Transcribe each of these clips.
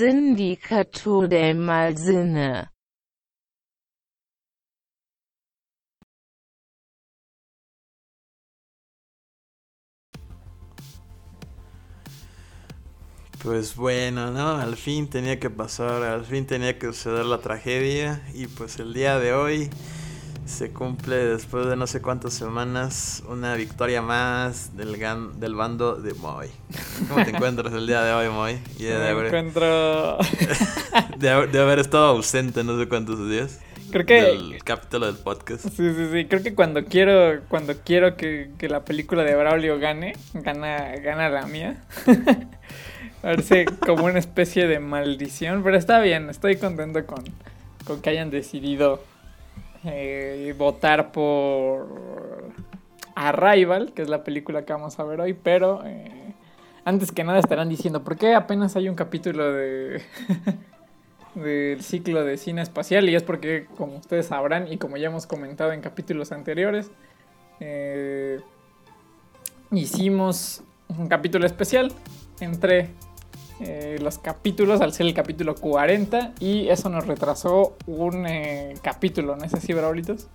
Sindicato del Malsinne Pues bueno, ¿no? Al fin tenía que pasar, al fin tenía que suceder la tragedia y pues el día de hoy se cumple después de no sé cuántas semanas una victoria más del, del bando de Moy. ¿Cómo te encuentras el día de hoy, Moy? de Me haber, encuentro... de, haber, estado ausente no sé cuántos días. Creo que... El capítulo del podcast. Sí, sí, sí. Creo que cuando quiero, cuando quiero que, que la película de Braulio gane, gana, gana la mía. Parece como una especie de maldición, pero está bien, estoy contento con, con que hayan decidido eh, votar por Arrival, que es la película que vamos a ver hoy, pero eh, antes que nada estarán diciendo, ¿por qué apenas hay un capítulo de del ciclo de cine espacial? Y es porque, como ustedes sabrán y como ya hemos comentado en capítulos anteriores, eh, hicimos un capítulo especial entre eh, los capítulos al ser el capítulo 40 y eso nos retrasó un eh, capítulo, ¿no es así, Braulitos?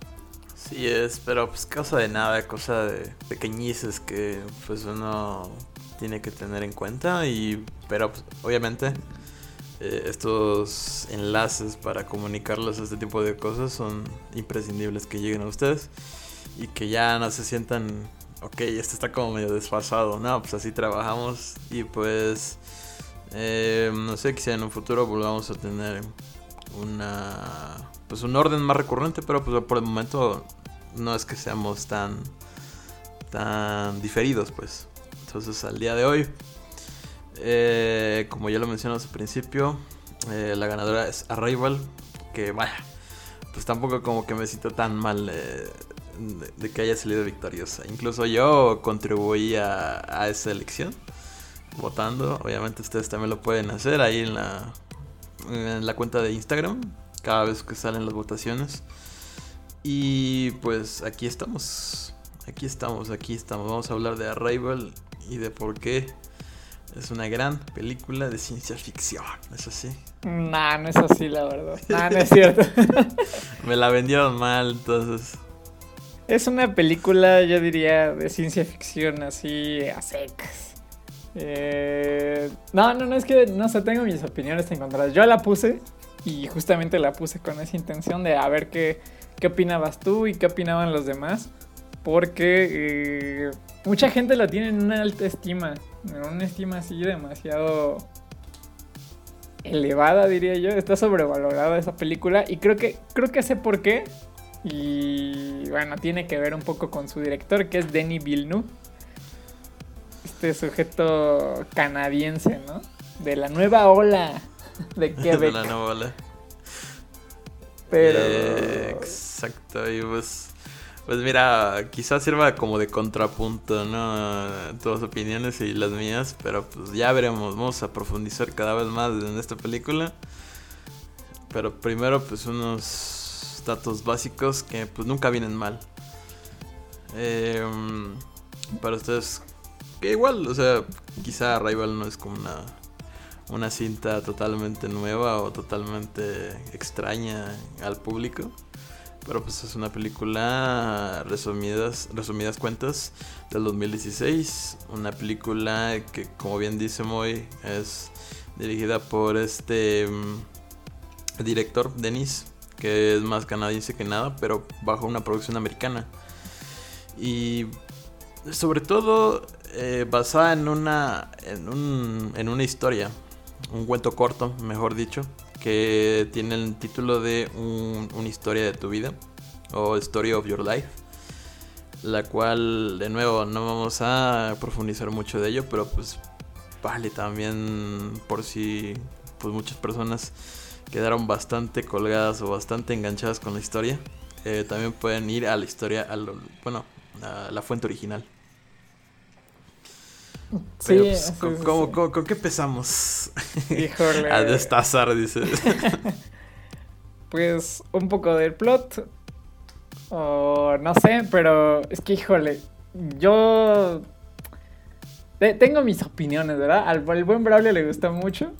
Sí es, pero pues cosa de nada, cosa de pequeñices que pues uno tiene que tener en cuenta y pero pues, obviamente eh, estos enlaces para comunicarles este tipo de cosas son imprescindibles que lleguen a ustedes y que ya no se sientan ok, esto está como medio desfasado, no, pues así trabajamos y pues eh, no sé, quizá en un futuro volvamos a tener una pues un orden más recurrente, pero pues por el momento no es que seamos tan tan diferidos, pues. Entonces al día de hoy, eh, como ya lo mencionamos al principio, eh, la ganadora es Arrival, que vaya, pues tampoco como que me siento tan mal de, que haya salido victoriosa. Incluso yo contribuí a esa elección votando. Obviamente ustedes también lo pueden hacer ahí en la, en la cuenta de Instagram, cada vez que salen las votaciones. Y pues aquí estamos, aquí estamos, aquí estamos. Vamos a hablar de Arrival y de por qué es una gran película de ciencia ficción, ¿es así? Nah, no es así la verdad. Nah, no es cierto. Me la vendieron mal, entonces. Es una película, yo diría, de ciencia ficción así a secas. Eh, no, no, no, es que no sé, tengo mis opiniones encontradas. Yo la puse y justamente la puse con esa intención de a ver qué, qué opinabas tú y qué opinaban los demás. Porque eh, mucha gente la tiene en una alta estima, en una estima así demasiado elevada, diría yo. Está sobrevalorada esa película y creo que, creo que sé por qué. Y bueno, tiene que ver un poco con su director, que es Denis Villeneuve este sujeto canadiense, ¿no? De la nueva ola de Quebec. de la nueva ola. Pero. Eh, exacto, y pues. Pues mira, quizás sirva como de contrapunto, ¿no? Todas opiniones y las mías, pero pues ya veremos, vamos a profundizar cada vez más en esta película. Pero primero pues unos datos básicos que pues nunca vienen mal. Eh, para ustedes, que igual, o sea, quizá Rival no es como una, una cinta totalmente nueva o totalmente extraña al público. Pero pues es una película, resumidas, resumidas cuentas, del 2016. Una película que, como bien dice Moy, es dirigida por este mm, director, Denis, que es más canadiense que nada, pero bajo una producción americana. Y sobre todo eh, basada en una, en, un, en una historia, un cuento corto, mejor dicho, que tiene el título de Una historia de tu vida o Story of Your Life, la cual, de nuevo, no vamos a profundizar mucho de ello, pero pues vale también por si pues muchas personas quedaron bastante colgadas o bastante enganchadas con la historia. Eh, también pueden ir a la historia, a bueno, a la fuente original. Sí, pues, ¿con, qué empezamos? Híjole. a destazar, dice. pues un poco del plot. O no sé, pero es que, híjole, yo te- tengo mis opiniones, ¿verdad? Al, al buen Braulio le gustó mucho.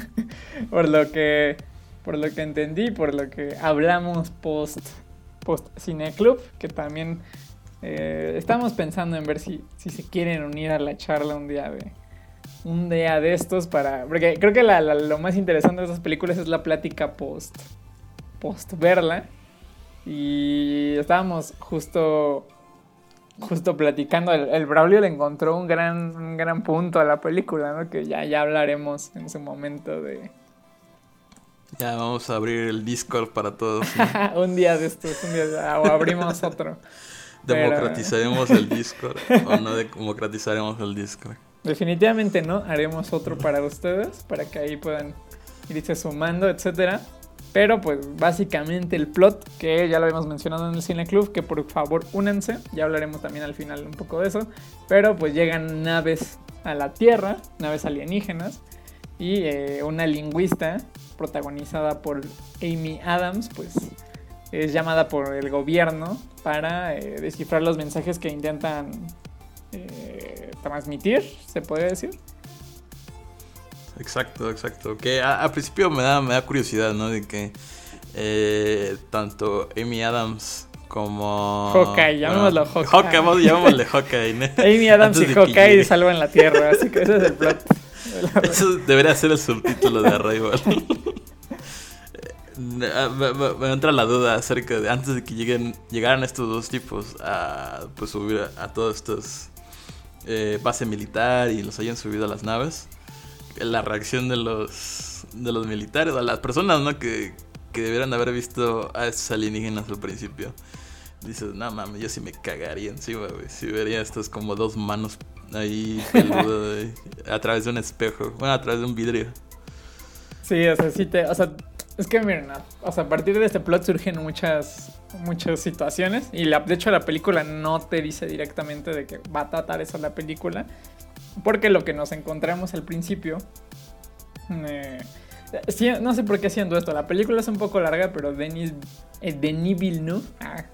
por lo que por lo que entendí, por lo que hablamos post post Cine Club, que también eh, estamos pensando en ver si, si se quieren unir a la charla un día de un día de estos para porque creo que la- la- lo más interesante de esas películas es la plática post post verla y estábamos justo justo platicando, el, el Braulio le encontró un gran, un gran punto a la película, ¿no? Que ya, ya hablaremos en su momento de Ya vamos a abrir el Discord para todos. ¿no? un día de estos, un día de- o abrimos otro. Pero- ¿Democratizaremos el Discord o no democratizaremos el Discord? Definitivamente no, haremos otro para ustedes, para que ahí puedan irse sumando, etcétera. Pero pues básicamente el plot, que ya lo habíamos mencionado en el Cine Club, que por favor únanse, ya hablaremos también al final un poco de eso. Pero pues llegan naves a la Tierra, naves alienígenas, y eh, una lingüista protagonizada por Amy Adams, pues es llamada por el gobierno para eh, descifrar los mensajes que intentan eh, transmitir, se puede decir. Exacto, exacto. Que a- al principio me da, me da curiosidad, ¿no? De que eh, tanto Amy Adams como... Hawkeye, llamémoslo Hawkeye. Hawkeye, vamos, llamémosle Hawkeye, ¿no? Amy Adams Antes y que Hawkeye salvan la Tierra, así que ese es el plot. Eso debería ser el subtítulo de Arrival. me, me- me entra la duda acerca de antes de que lleguen llegaran estos dos tipos a pues subir a, a todos estos eh, base militar y los hayan subido a las naves la reacción de los de los militares a las personas no que, que debieran de haber visto a esos alienígenas al principio dices no mames yo sí me cagaría encima güey si vería estos como dos manos ahí peludas a través de un espejo bueno a través de un vidrio Sí, o sea, sí te. O sea, es que miren, o sea, a partir de este plot surgen muchas, muchas situaciones. Y la, de hecho, la película no te dice directamente de que va a tratar eso la película. Porque lo que nos encontramos al principio. eh, sí, no sé por qué haciendo esto. La película es un poco larga, pero Denis, eh, Denis Villeneuve. ah,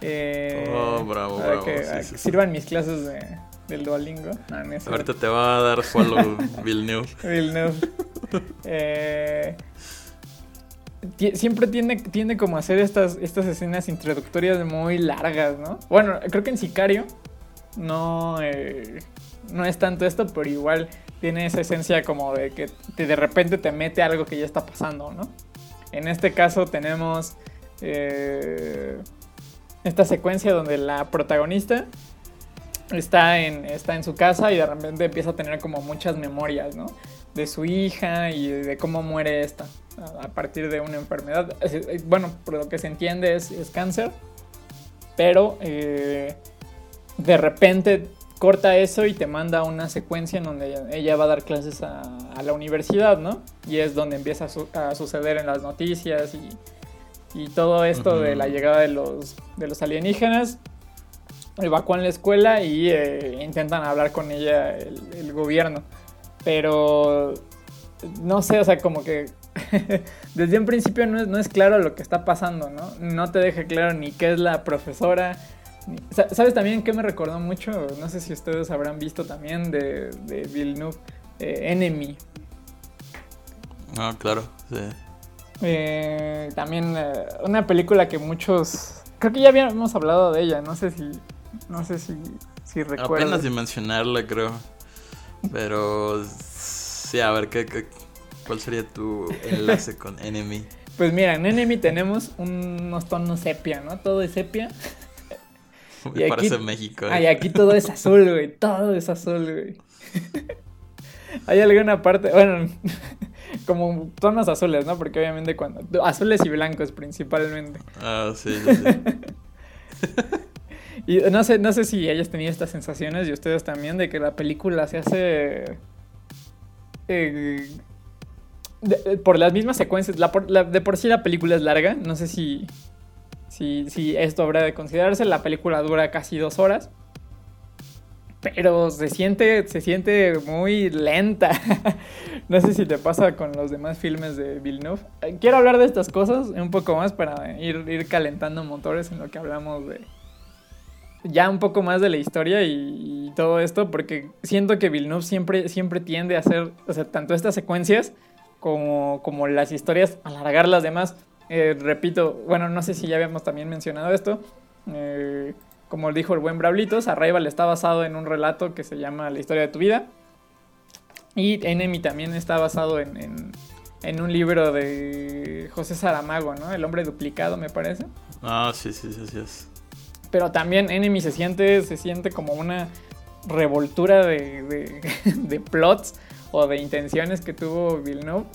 eh, Oh, bravo, para bravo, que, sí, a sí, que sí. sirvan mis clases de, del Duolingo. No, no ahorita te va a dar follow Villeneuve Villeneuve. Eh, siempre tiende, tiende como hacer estas, estas escenas introductorias muy largas, ¿no? Bueno, creo que en Sicario no, eh, no es tanto esto, pero igual tiene esa esencia como de que de repente te mete algo que ya está pasando, ¿no? En este caso tenemos eh, esta secuencia donde la protagonista está en, está en su casa y de repente empieza a tener como muchas memorias, ¿no? De su hija y de cómo muere esta a partir de una enfermedad. Bueno, por lo que se entiende es, es cáncer, pero eh, de repente corta eso y te manda una secuencia en donde ella, ella va a dar clases a, a la universidad, ¿no? Y es donde empieza a, su- a suceder en las noticias y, y todo esto de Ujú. la llegada de los, de los alienígenas evacúan la escuela y eh, intentan hablar con ella el, el gobierno. Pero no sé, o sea, como que desde un principio no es, no es claro lo que está pasando, ¿no? No te deja claro ni qué es la profesora. ni- ¿Sabes también qué me recordó mucho? No sé si ustedes habrán visto también de, de Villeneuve, eh, Enemy. Ah, claro, sí. Eh, también eh, una película que muchos... Creo que ya habíamos hablado de ella, no sé si... No sé si, si recuerdas. Apenas de mencionarla, creo. Pero sí, a ver, ¿qué, qué- cuál sería tu enlace con Enemy? Pues mira, en Enemy tenemos unos tonos sepia, ¿no? Todo es sepia. Y Me aquí- parece México. ¿eh? Ay, aquí todo es azul, güey. Todo es azul, güey. Hay alguna parte, bueno, como tonos azules, ¿no? Porque obviamente cuando... Azules y blancos principalmente. Ah, sí, sí, sí. Y no sé, no sé si hayas tenido estas sensaciones y ustedes también de que la película se hace... eh, de- por las mismas secuencias. La- de por sí la película es larga. No sé si, si, si esto habrá de considerarse. La película dura casi dos horas. pero se siente, se siente muy lenta. no sé si te pasa con los demás filmes de Villeneuve. Eh, quiero hablar de estas cosas un poco más para ir, ir calentando motores en lo que hablamos de ya un poco más de la historia y, todo esto, porque siento que Villeneuve siempre, siempre tiende a hacer, o sea, tanto estas secuencias como, como las historias, alargar las demás. Eh, repito, bueno, no sé si ya habíamos también mencionado esto. Eh, como dijo el buen Brablitos, Arrival está basado en un relato que se llama La historia de tu vida. Y Enemy también está basado en, un libro de José Saramago, ¿no? El hombre duplicado, me parece. Ah, sí, sí, sí, sí. Pero también Enemy se siente, se siente como una revoltura de, de, plots o de intenciones que tuvo Villeneuve.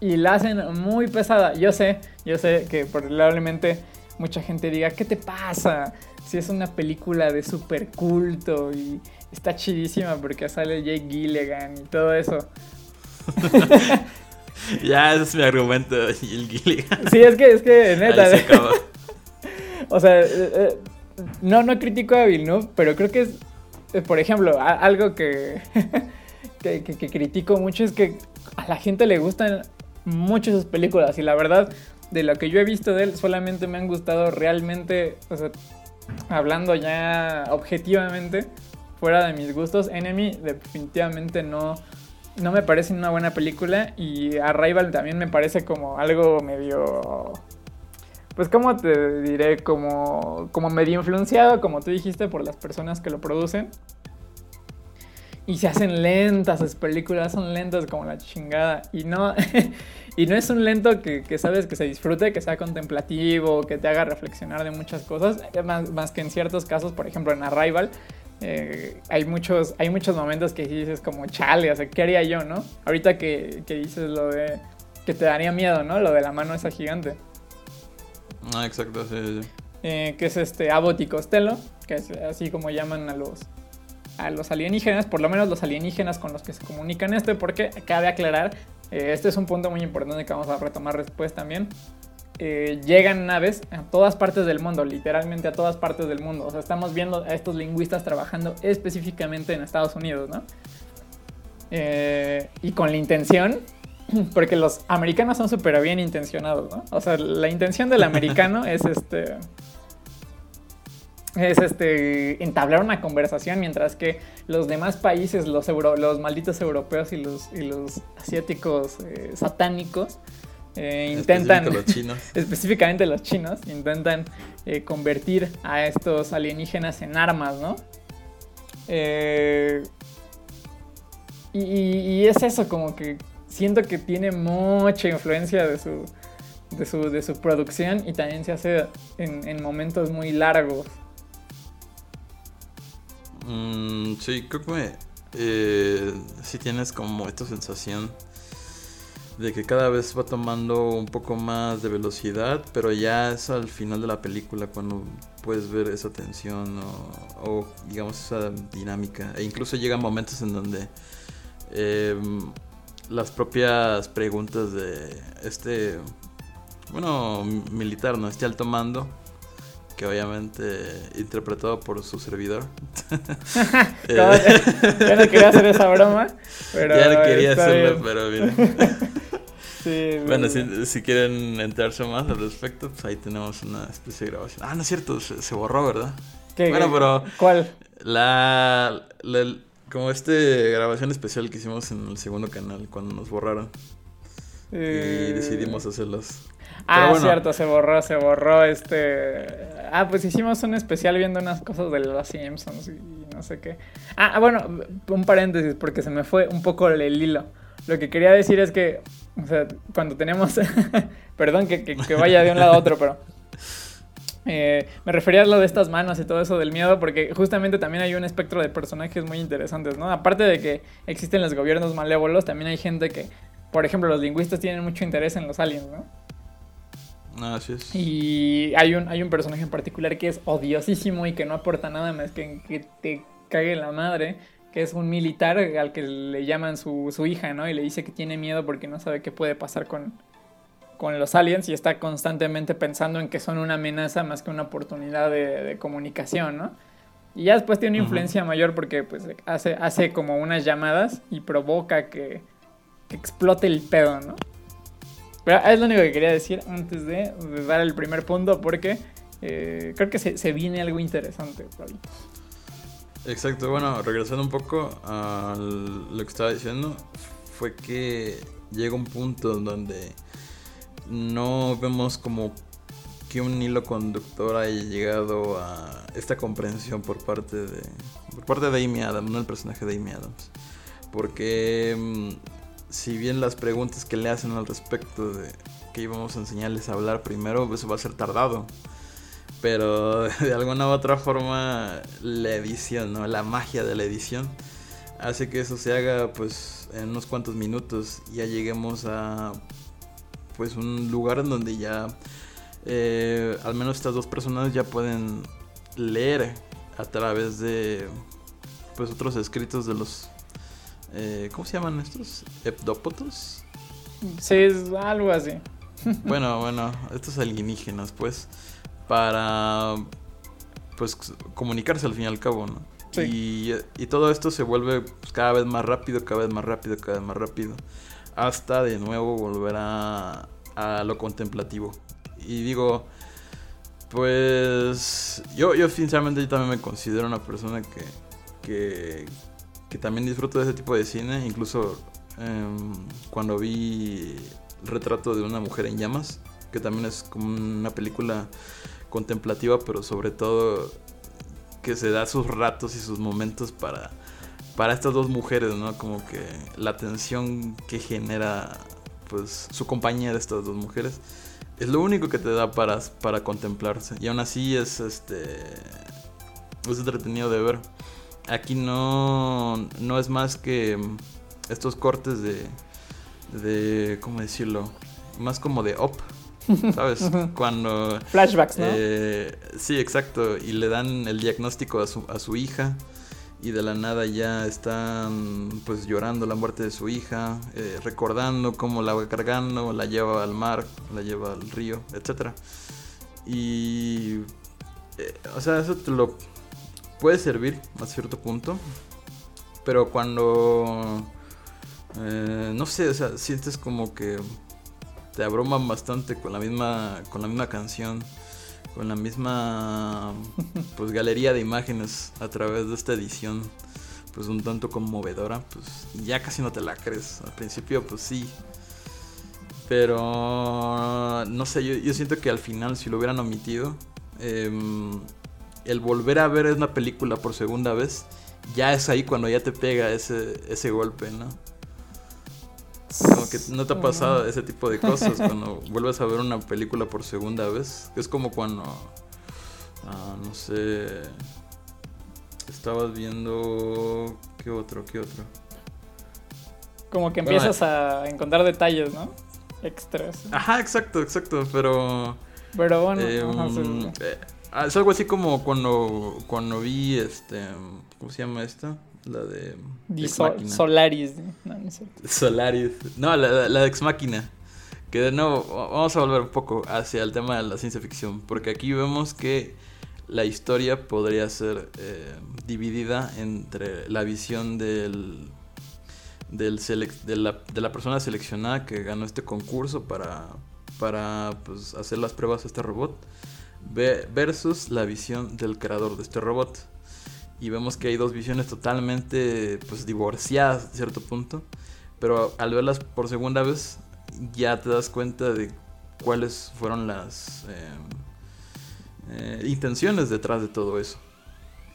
Y la hacen muy pesada. Yo sé, yo sé que probablemente mucha gente diga, ¿qué te pasa? Si es una película de super culto y está chidísima porque sale Jake Gilligan y todo eso. ya, ese es mi argumento, Jake Gilligan. Sí, es que, es que, neta. o sea, eh, eh, no, no critico a Villeneuve, pero creo que es, por ejemplo, algo que, que, que critico mucho es que a la gente le gustan mucho sus películas y la verdad de lo que yo he visto de él, solamente me han gustado realmente, o sea, hablando ya objetivamente, fuera de mis gustos, Enemy definitivamente no, no me parece una buena película y Arrival también me parece como algo medio... Pues como te diré, como, como medio influenciado, como tú dijiste, por las personas que lo producen. Y se hacen lentas, las películas son lentas como la chingada. Y no, y no es un lento que, sabes que se disfrute, que sea contemplativo, que te haga reflexionar de muchas cosas. Más, más que en ciertos casos, por ejemplo en Arrival, eh, hay, muchos, hay muchos momentos que dices como, chale, o sea, ¿qué haría yo, no? Ahorita que, dices lo de que te daría miedo, ¿no? Lo de la mano esa gigante. Ah, exacto, sí, sí. Eh, que es este Abbott y Costello, que es así como llaman a los, a los alienígenas, por lo menos los alienígenas con los que se comunican esto, porque cabe aclarar, eh, este es un punto muy importante que vamos a retomar después también. Eh, llegan naves a todas partes del mundo, literalmente a todas partes del mundo. O sea, estamos viendo a estos lingüistas trabajando específicamente en Estados Unidos, ¿no? Y con la intención, porque los americanos son súper bien intencionados, ¿no? O sea, la intención del americano es este es este entablar una conversación mientras que los demás países, los, los malditos europeos y los, y los asiáticos eh, satánicos eh, intentan, los chinos. específicamente los chinos, intentan eh, convertir a estos alienígenas en armas, ¿no? Y, es eso, como que siento que tiene mucha influencia de su, de su, de su producción y también se hace en, en momentos muy largos. Mm, sí, creo que eh, sí tienes como esta sensación de que cada vez va tomando un poco más de velocidad, pero ya es al final de la película cuando puedes ver esa tensión o, digamos esa dinámica. E incluso llegan momentos en donde em, las propias preguntas de este, bueno, militar, ¿no? Este alto mando que obviamente interpretado por su servidor. Eh, ya no quería hacer esa broma, pero ya no quería hacerlo, pero bien. sí, bueno, si, si, quieren enterarse más al respecto, pues ahí tenemos una especie de grabación. Ah, no es cierto, se, borró, ¿verdad? ¿Qué, bueno, pero... ¿Cuál? La, la, Como este grabación especial que hicimos en el segundo canal cuando nos borraron. Y eh, decidimos hacerlos. Ah, cierto, se borró, se borró este. Ah, pues hicimos un especial viendo unas cosas de los Simpsons y no sé qué. Ah, bueno, un paréntesis, porque se me fue un poco el hilo. Lo que quería decir es que, o sea, cuando tenemos. Perdón que, que, vaya de un lado a otro, pero. Eh, me refería a lo de estas manos y todo eso del miedo, porque justamente también hay un espectro de personajes muy interesantes, ¿no? Aparte de que existen los gobiernos malévolos, también hay gente que, por ejemplo, los lingüistas tienen mucho interés en los aliens, ¿no? Así es. Y hay un, hay un personaje en particular que es odiosísimo y que no aporta nada más que que te cague la madre, que es un militar al que le llaman su, su hija, ¿no? Y le dice que tiene miedo porque no sabe qué puede pasar con, con los aliens y está constantemente pensando en que son una amenaza más que una oportunidad de, de comunicación, ¿no? Y ya después tiene una influencia mayor porque pues hace, hace como unas llamadas y provoca que, que explote el pedo, ¿no? Pero es lo único que quería decir antes de, dar el primer punto porque eh, creo que se, viene algo interesante, Exacto, bueno, regresando un poco a lo que estaba diciendo, fue que llega un punto donde no vemos como que un hilo conductor haya llegado a esta comprensión por parte de por parte de Amy Adams, no el personaje de Amy Adams. Porque mm, si bien las preguntas que le hacen al respecto de que íbamos a enseñarles a hablar primero, eso va a ser tardado. Pero de alguna u otra forma la edición, ¿no? La magia de la edición hace que eso se haga pues en unos cuantos minutos y ya lleguemos a pues un lugar en donde ya eh, al menos estas dos personas ya pueden leer a través de pues otros escritos de los eh, ¿cómo se llaman estos? ¿Epdópotos? Sí, es algo así. bueno, bueno, estos alienígenas pues para pues comunicarse al fin y al cabo, ¿no? Y, todo esto se vuelve pues, cada vez más rápido, cada vez más rápido, cada vez más rápido. Hasta de nuevo volver a, a lo contemplativo. Y digo, pues yo, yo sinceramente yo también me considero una persona que, que, que también disfruto de ese tipo de cine. Incluso em, cuando vi el retrato de una mujer en llamas, que también es como una película contemplativa, pero sobre todo que se da sus ratos y sus momentos para, para estas dos mujeres, ¿no? Como que la tensión que genera pues su compañía de estas dos mujeres es lo único que te da para, para contemplarse. Y aún así es este. Es entretenido de ver. Aquí no. No es más que estos cortes de. de. ¿cómo decirlo? Más como de op. ¿Sabes? Cuando. Flashbacks, ¿no? Eh, sí, exacto. Y le dan el diagnóstico a su, a su hija y de la nada ya están pues llorando la muerte de su hija, eh, recordando cómo la va cargando, la lleva al mar, la lleva al río, etc. Y, eh, o sea, eso te lo puede servir a cierto punto, pero cuando, eh, no sé, o sea, sientes como que te abruman bastante con la misma, con la misma canción con la misma pues galería de imágenes a través de esta edición pues un tanto conmovedora pues ya casi no te la crees. Al principio pues sí. Pero no sé yo, siento que al final si lo hubieran omitido em, el volver a ver una película por segunda vez ya es ahí cuando ya te pega ese, ese golpe no como que no te ha pasado ese tipo de cosas cuando vuelves a ver una película por segunda vez. Es como cuando, ah, no sé, estabas viendo... ¿Qué otro? ¿Qué otro? Como que empiezas a encontrar detalles, ¿no? Extras. Ajá, exacto, exacto, pero... Pero bueno, em, eh, ah, es algo así como cuando, cuando vi este... ¿Cómo se llama esta? La de. Solaris. No, Solaris. No, la, la, de Ex Máquina. Que de nuevo, vamos a volver un poco hacia el tema de la ciencia ficción. Porque aquí vemos que la historia podría ser eh, dividida entre la visión del. Del de, la, de la persona seleccionada que ganó este concurso para, para pues, hacer las pruebas a este robot versus la visión del creador de este robot y vemos que hay dos visiones totalmente pues divorciadas a cierto punto, pero al verlas por segunda vez ya te das cuenta de cuáles fueron las em, eh, intenciones detrás de todo eso.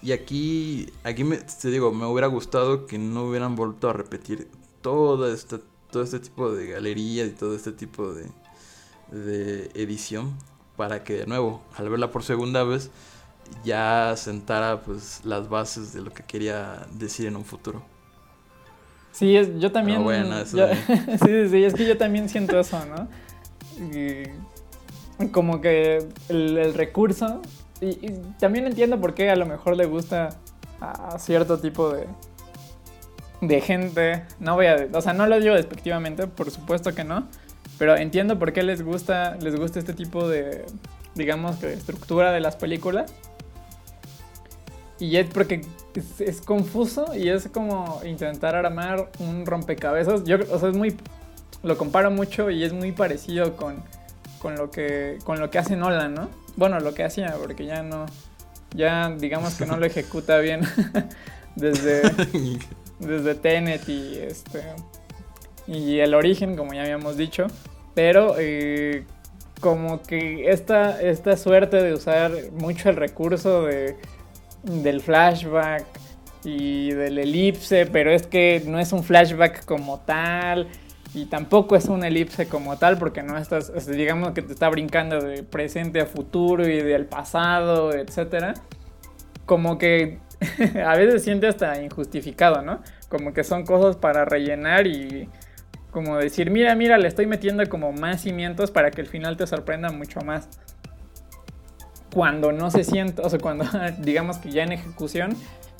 Y aquí, aquí me, te digo, me hubiera gustado que no hubieran vuelto a repetir todo este, todo este tipo de galerías y todo este tipo de, de edición para que de nuevo, al verla por segunda vez, ya sentara pues las bases de lo que quería decir en un futuro. Sí, es, yo también... sí, sí, es que yo también siento eso, ¿no? como que el, recurso... Y, también entiendo por qué a lo mejor le gusta a cierto tipo de, de gente. No voy a... O sea, no lo digo despectivamente, por supuesto que no. Pero entiendo por qué les gusta, les gusta este tipo de, digamos, de estructura de las películas. Y es porque es, es, confuso y es como intentar armar un rompecabezas. Yo, o sea, es muy. Lo comparo mucho y es muy parecido con, con, lo, que, con lo que hace Nolan, ¿no? Bueno, lo que hacía, porque ya no. Ya digamos que no lo ejecuta bien desde, desde Tenet y este. Y el origen, como ya habíamos dicho. Pero eh, como que esta, esta suerte de usar mucho el recurso de del flashback y del elipse, pero es que no es un flashback como tal y tampoco es una elipse como tal porque no estás, digamos que te está brincando de presente a futuro y del pasado, etcétera. Como que a veces siente hasta injustificado, ¿no? Como que son cosas para rellenar y como decir, mira, mira, le estoy metiendo como más cimientos para que el final te sorprenda mucho más cuando no se siente, o sea, cuando digamos que ya en ejecución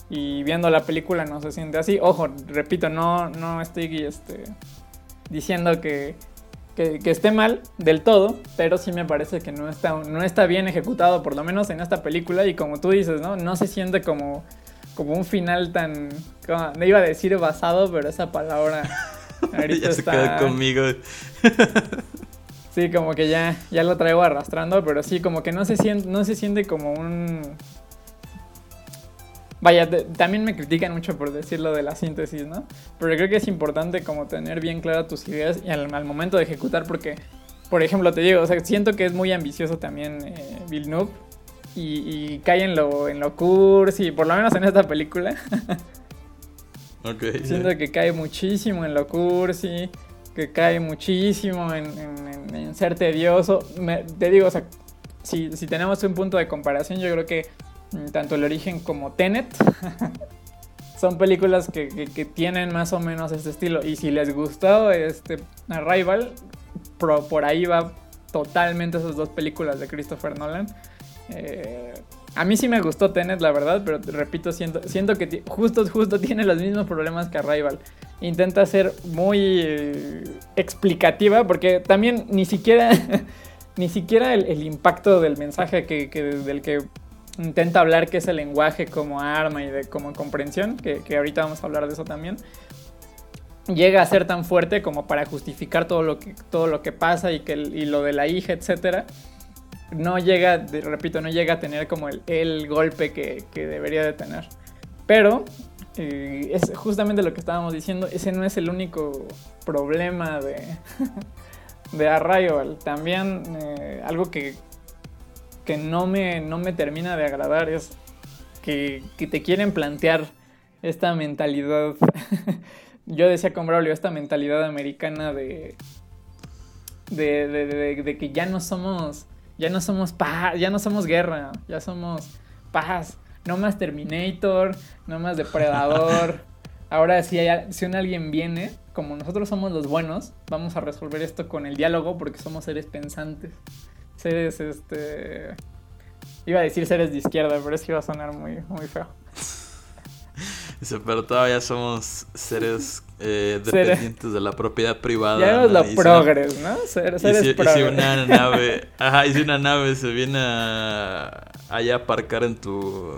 y viendo la película no se siente así. Ojo, repito, no, no estoy este, diciendo que, que, esté mal del todo, pero sí me parece que no está, no está bien ejecutado, por lo menos en esta película, y como tú dices, ¿no? No se siente como, como un final tan, no iba a decir basado, pero esa palabra ahorita ya se quedó conmigo. Sí, como que ya, ya lo traigo arrastrando, pero sí, como que no se siente, no se siente como un... Vaya, también me critican mucho por decirlo de la síntesis, ¿no? Pero creo que es importante como tener bien claras tus ideas y al, momento de ejecutar, porque, por ejemplo, te digo, o sea, siento que es muy ambicioso también eh, Villeneuve y, cae en lo, en lo cursi, por lo menos en esta película. okay, siento que cae muchísimo en lo cursi que cae muchísimo en, ser tedioso. te digo, o sea, si, tenemos un punto de comparación, yo creo que mm, tanto El Origen como Tenet son películas que, tienen más o menos este estilo. Y si les gustó este Arrival, por ahí va totalmente esas dos películas de Christopher Nolan. Eh, a mí sí me gustó Tenet, la verdad, pero repito, siento, siento que justo, justo tiene los mismos problemas que Arrival intenta ser muy eh, explicativa, porque también ni siquiera, ni siquiera el, impacto del mensaje que, del que intenta hablar, que es el lenguaje como arma y de como comprensión, que, ahorita vamos a hablar de eso también, llega a ser tan fuerte como para justificar todo lo que, todo lo que pasa y, que y lo de la hija, etcétera. No llega, repito, no llega a tener como el, el golpe que, que debería de tener. Pero es justamente lo que estábamos diciendo, ese no es el único problema de, de. También eh, algo que, que no, me, no me termina de agradar es que, te quieren plantear esta mentalidad. Yo decía con Braulio, esta mentalidad americana de, de, de, que ya no somos, ya no somos paz, ya no somos guerra, ya somos paz no más Terminator, no más Depredador. Ahora si, hay, si un alguien viene, como nosotros somos los buenos, vamos a resolver esto con el diálogo porque somos seres pensantes. Seres, este... Iba a decir seres de izquierda, pero es que iba a sonar muy, muy feo. pero todavía somos seres eh, dependientes de la propiedad privada. Ya es lo progres, ¿no? seres y si, una nave, ajá, y si una nave se viene a, allá a aparcar en tu,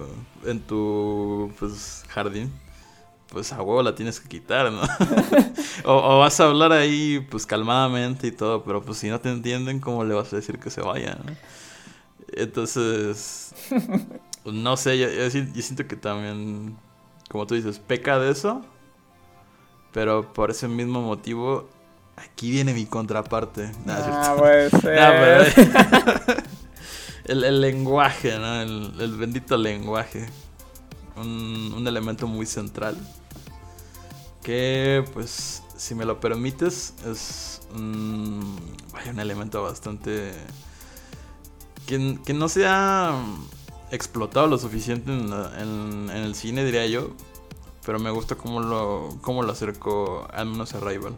en tu, pues, jardín, pues a huevo la tienes que quitar, ¿no? o, vas a hablar ahí, pues, calmadamente y todo, pero pues si no te entienden, ¿cómo le vas a decir que se vaya, Entonces, no sé, yo siento que también como tú dices, peca de eso. Pero por ese mismo motivo, aquí viene mi contraparte. ah, ser. el, lenguaje, ¿no? El, bendito lenguaje. Un, un, elemento muy central. Que, pues, si me lo permites, es un, vaya, un elemento bastante... Que, que no sea explotado lo suficiente en, el cine, diría yo. Pero me gusta cómo lo, cómo lo acercó al menos a Rival.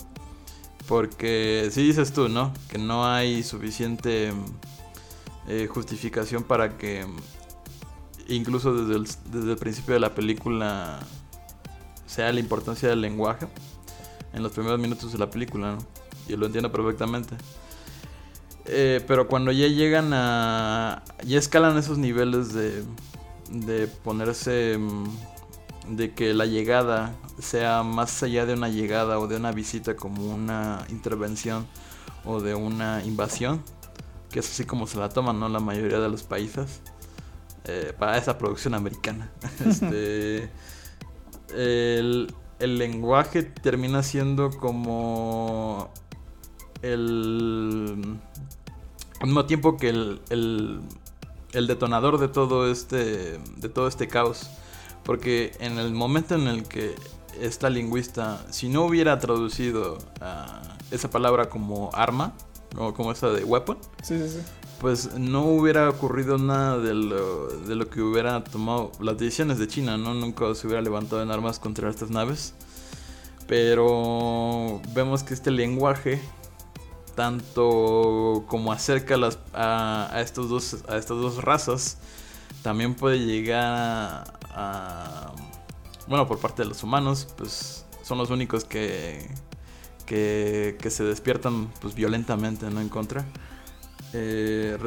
Porque si dices tú, ¿no? Que no hay suficiente eh, justificación para que incluso desde el, desde el principio de la película sea la importancia del lenguaje en los primeros minutos de la película, ¿no? Y lo entiendo perfectamente. Eh, pero cuando ya llegan a. Ya escalan esos niveles de. de ponerse, mm, de que la llegada sea más allá de una llegada o de una visita como una intervención o de una invasión, que es así como se la toman, ¿no? La mayoría de los países. Eh, para esa producción americana. este, el, el, lenguaje termina siendo como el... Al mismo tiempo que el, el, el, detonador de todo este de todo este caos porque en el momento en el que esta lingüista si no hubiera traducido uh, esa palabra como arma o como esa de weapon sí, sí, sí pues no hubiera ocurrido nada de lo, de lo que hubiera tomado las decisiones de China, ¿no? Nunca se hubiera levantado en armas contra estas naves. Pero vemos que este lenguaje, tanto como acerca a, estos dos, a estas dos razas, también puede llegar a, Bueno, por parte de los humanos, pues son los únicos que, que, que se despiertan pues, violentamente ¿no? en contra eh,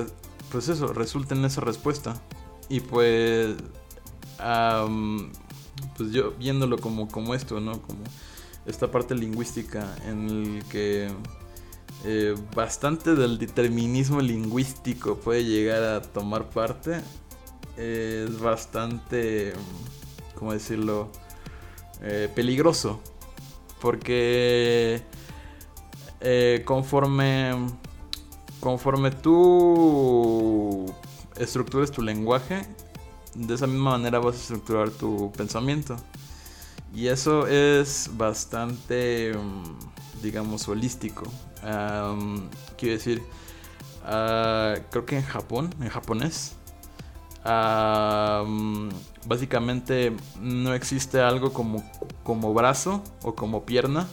pues eso, resulta en esa respuesta. Y pues, pues yo viéndolo como, como esto, ¿no? Como esta parte lingüística en el que eh, bastante del determinismo lingüístico puede llegar a tomar parte, es bastante, ¿cómo decirlo? Eh, peligroso. Porque eh, conforme conforme tú estructures tu lenguaje, de esa misma manera vas a estructurar tu pensamiento. Y eso es bastante, mm, digamos, holístico. Quiero decir, ah, creo que en Japón, en japonés, básicamente no existe algo como, como brazo o como pierna,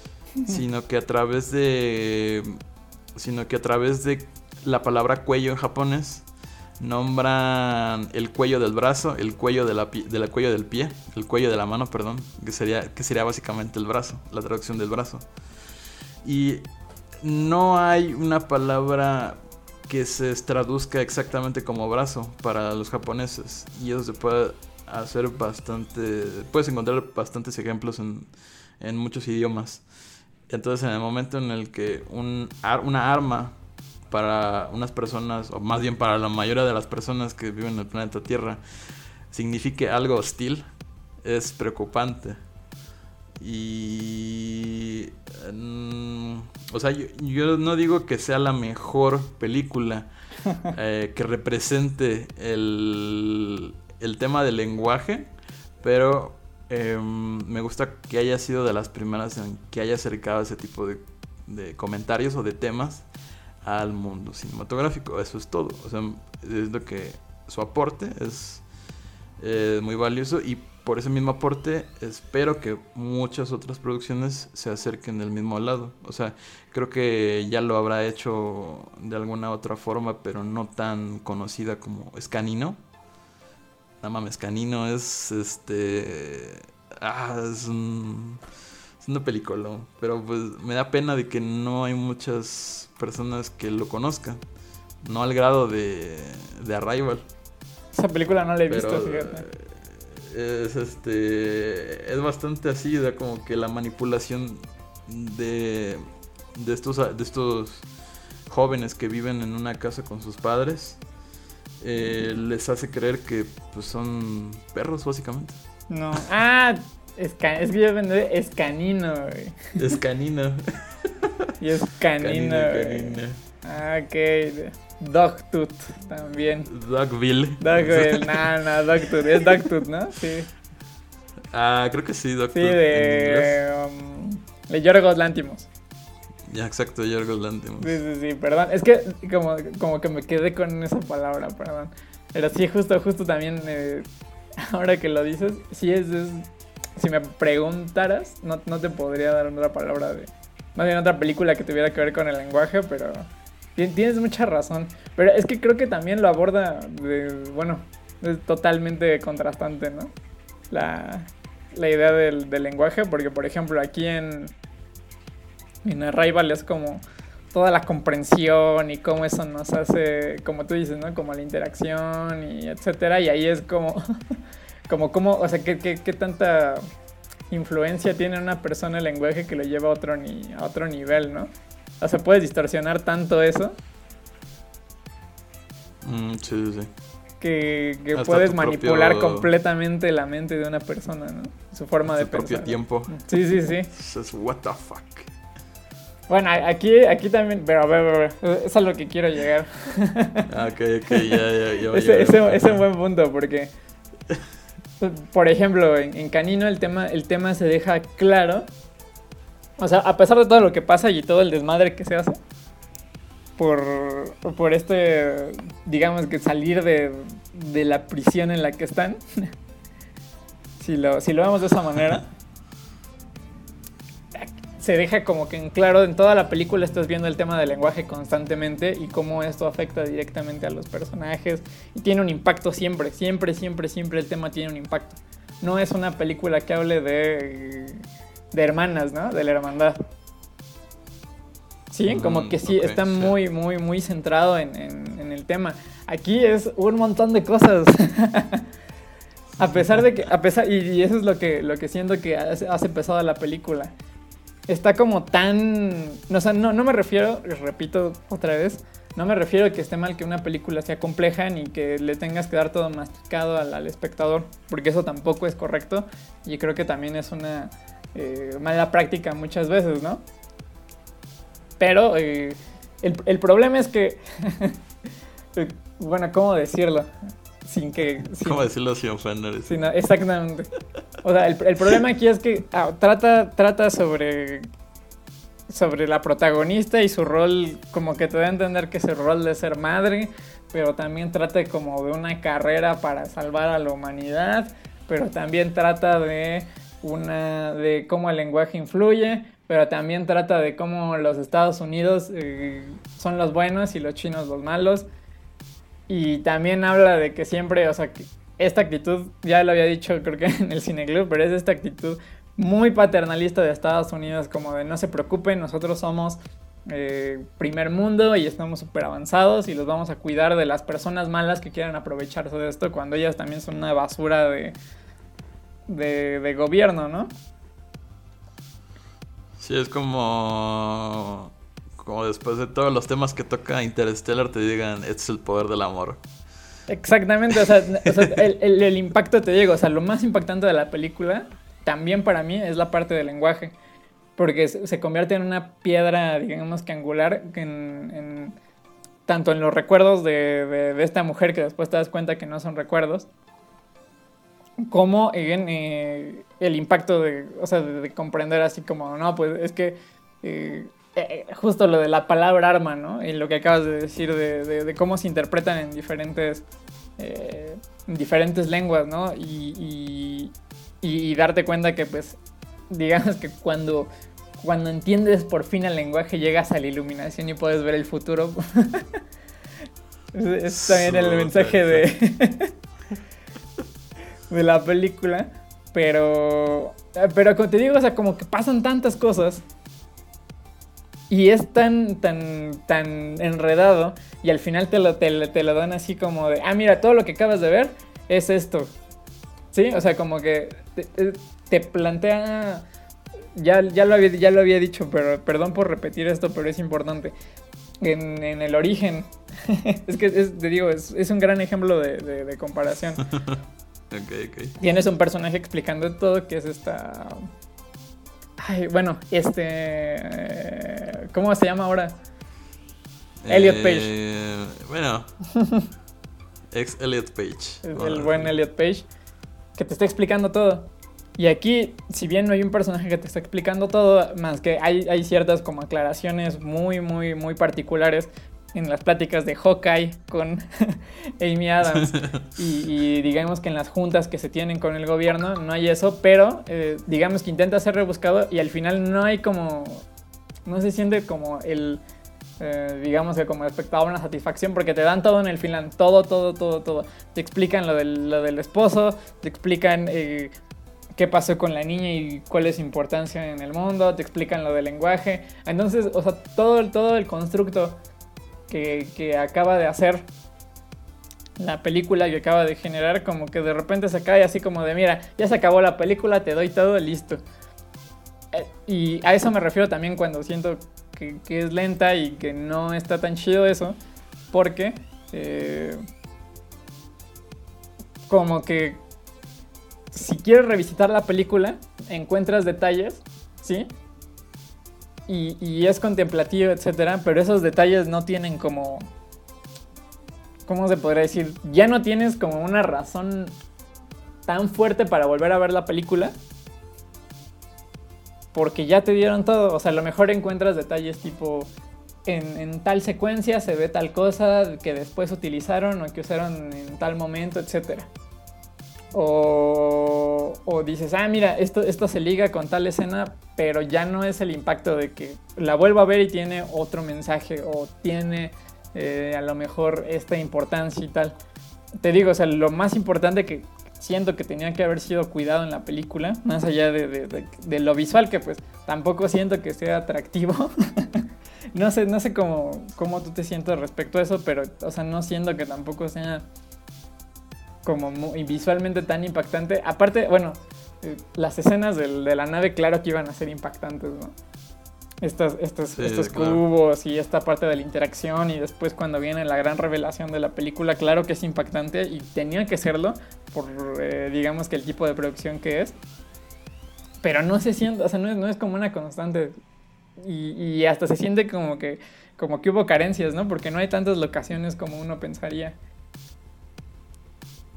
sino que a través de sino que a través de la palabra cuello en japonés nombran el cuello del brazo, el cuello de la, cuello del pie, el cuello de la mano, perdón, que sería, que sería básicamente el brazo, la traducción del brazo. Y no hay una palabra que se traduzca exactamente como brazo para los japoneses. Y eso se puede hacer bastante, puedes encontrar bastantes ejemplos en, en muchos idiomas. Entonces en el momento en el que un, una arma para unas personas, o más bien para la mayoría de las personas que viven en el planeta Tierra, signifique algo hostil, es preocupante. Y... Mm, o sea, yo, no digo que sea la mejor película eh, que represente el, el tema del lenguaje, pero Em, me gusta que haya sido de las primeras en que haya acercado ese tipo de, comentarios o de temas al mundo cinematográfico. Eso es todo. O sea, es lo que su aporte es muy valioso y por ese mismo aporte espero que muchas otras producciones se acerquen del mismo lado. O sea, creo que ya lo habrá hecho de alguna otra forma, pero no tan conocida como Escanino no mames, Canino es este. Ah, es un. Es una película. Pero pues me da pena de que no hay muchas personas que lo conozcan. No al grado de. de Arrival. Esa película no la he visto, fíjate. Es este. Es bastante así, de como que la manipulación de. de estos. de estos jóvenes que viven en una casa con sus padres eh, les hace creer que pues, son perros, básicamente. No. Ah, es, es que yo vendré es canino, güey. Es canino. y es canino, canino, Ah, ok. Dogtooth también. Dogville. Dogville, no, no, Dogtooth. Es Dogtooth, ¿no? Sí. Ah, creo que sí, Dogtooth. Sí, de. Um, de Yorgos Lántimos. Ya, exacto, Yorgos Lanthimos. Sí, sí, sí, perdón. Es que como, como que me quedé con esa palabra, perdón. Pero sí, justo, justo también, eh, ahora que lo dices, sí es, si me preguntaras, no, no, te podría dar otra palabra de... Más bien otra película que tuviera que ver con el lenguaje, pero tienes mucha razón. Pero es que creo que también lo aborda bueno, es totalmente contrastante, ¿no? La, idea del, lenguaje, porque por ejemplo aquí en en Arrival es como toda la comprensión y cómo eso nos hace, como tú dices, ¿no? Como la interacción y etcétera. Y ahí es como, como, como o sea, qué tanta influencia tiene una persona el lenguaje que lo lleva a otro, ni, a otro nivel, ¿no? O sea, puedes distorsionar tanto eso Mm, sí, sí, sí. que, que puedes manipular propio- completamente la mente de una persona, ¿no? Su forma de Su propio pensar. tiempo. Sí, sí, sí. Dices, what the fuck. Bueno, aquí, aquí también, pero a ver, a ver, a ver, es a lo que quiero llegar. Ah, ok, ok, ya, ya, ya. voy Ese, es un buen punto porque, por ejemplo, en, en Canino el tema, el tema se deja claro. O sea, a pesar de todo lo que pasa y todo el desmadre que se hace, por, por este, digamos que salir de, de la prisión en la que están, si lo, si lo vemos de esa manera, se deja como que en claro, en toda la película estás viendo el tema del lenguaje constantemente y cómo esto afecta directamente a los personajes y tiene un impacto siempre, siempre, siempre, siempre el tema tiene un impacto. No es una película que hable de, de hermanas, ¿no? De la hermandad. Sí, como Mm, que sí, ok, está sí. muy, muy, muy centrado en, en- en el tema. Aquí es un montón de cosas. a pesar de que, a pesar, y, y eso es lo que, lo que siento que hace, hace pesada la película. Está como tan, no, o sea, no, no me refiero, repito otra vez, no me refiero a que esté mal que una película sea compleja ni que le tengas que dar todo masticado al, al espectador, porque eso tampoco es correcto y creo que también es una eh, mala práctica muchas veces, ¿no? Pero eh, el, el problema es que, bueno, ¿cómo decirlo? Sin que... sin- ¿Cómo decirlo sin ofender? Exactamente. O sea, el, el problema aquí es que ah, trata, trata sobre, sobre la protagonista y su rol, como que te da a entender que es el rol de ser madre, pero también trata como de una carrera para salvar a la humanidad, pero también trata de una de cómo el lenguaje influye, pero también trata de cómo los Estados Unidos eh, son los buenos y los chinos los malos. Y también habla de que siempre, o sea, que esta actitud, ya lo había dicho creo que en el cineclub, pero es esta actitud muy paternalista de Estados Unidos, como de no se preocupen, nosotros somos eh, primer mundo y estamos súper avanzados y los vamos a cuidar de las personas malas que quieran aprovecharse de esto cuando ellas también son una basura de, de, de gobierno, ¿no? Sí, es como. Como después de todos los temas que toca Interstellar te digan, este es el poder del amor. Exactamente, o sea, o sea, el, el- el impacto te llega, o sea, lo más impactante de la película también para mí es la parte del lenguaje, porque se convierte en una piedra, digamos que angular, en, en- tanto en los recuerdos de, de- de esta mujer, que después te das cuenta que no son recuerdos, como en eh, el impacto de, o sea, de, de comprender así como, no, pues es que eh, eh, justo lo de la palabra arma, ¿no? Y lo que acabas de decir de, de- de cómo se interpretan en diferentes, eh, en diferentes lenguas, ¿no? Y, y- y- y darte cuenta que, pues, digamos que cuando, cuando entiendes por fin el lenguaje llegas a la iluminación y puedes ver el futuro. es, es también el mensaje de, de la película. Pero, pero como te digo, o sea, como que pasan tantas cosas y es tan, tan, tan enredado y al final te lo, te, te lo dan así como de, ah, mira, todo lo que acabas de ver es esto. ¿Sí? O sea, como que te, te- te plantea, ya, ya, lo había, ya lo había dicho, pero perdón por repetir esto, pero es importante. En, en el origen, es que es- te digo, es, es un gran ejemplo de, de- de comparación. Ok, ok. Tienes un personaje explicando todo que es esta. Ay, bueno, este. ¿Cómo se llama ahora? Elliot Page. Eh, bueno. Ex Elliot Page. Es Bueno, el buen Elliot Page. Que te está explicando todo. Y aquí, si bien no hay un personaje que te está explicando todo, más que hay, hay ciertas como aclaraciones muy, muy, muy particulares en las pláticas de Hawkeye con Amy Adams. Y, y digamos que en las juntas que se tienen con el gobierno no hay eso, pero eh, digamos que intenta ser rebuscado y al final no hay como. No se siente como el. eh, digamos que como espectador una satisfacción porque te dan todo en el final, todo, todo, todo, todo. Te explican lo del, lo del esposo, te explican eh, qué pasó con la niña y cuál es su importancia en el mundo, te explican lo del lenguaje. Entonces, o sea, todo, todo el constructo que, acaba de hacer la película que acaba de generar, como que de repente se cae así como de, mira, ya se acabó la película, te doy todo, listo. Eh, y a eso me refiero también cuando siento que, que es lenta y que no está tan chido eso, porque eh, como que si quieres revisitar la película, encuentras detalles, ¿sí? Y, es contemplativo, etcétera, pero esos detalles no tienen como. ¿Cómo se podría decir? Ya no tienes como una razón tan fuerte para volver a ver la película. Porque ya te dieron todo. O sea, a lo mejor encuentras detalles tipo. En, tal secuencia se ve tal cosa que después utilizaron o que usaron en tal momento, etcétera. O, o, dices, ah, mira, esto, esto se liga con tal escena, pero ya no es el impacto de que la vuelvo a ver y tiene otro mensaje o tiene eh, a lo mejor esta importancia y tal. Te digo, o sea, lo más importante que siento que tenía que haber sido cuidado en la película, más allá de, de, lo visual, que pues tampoco siento que sea atractivo. no sé, no sé cómo, cómo tú te sientes respecto a eso, pero, o sea, no siento que tampoco sea como muy, visualmente tan impactante. Aparte, bueno, eh, las escenas de, de, la nave, claro que iban a ser impactantes, ¿no? Estos, estos, sí, estos claro. cubos y esta parte de la interacción y después cuando viene la gran revelación de la película, claro que es impactante y tenía que serlo por, eh, digamos que el tipo de producción que es. Pero no se siente, o sea, no es, no es como una constante y, y, hasta se siente como que, como que hubo carencias, ¿no? Porque no hay tantas locaciones como uno pensaría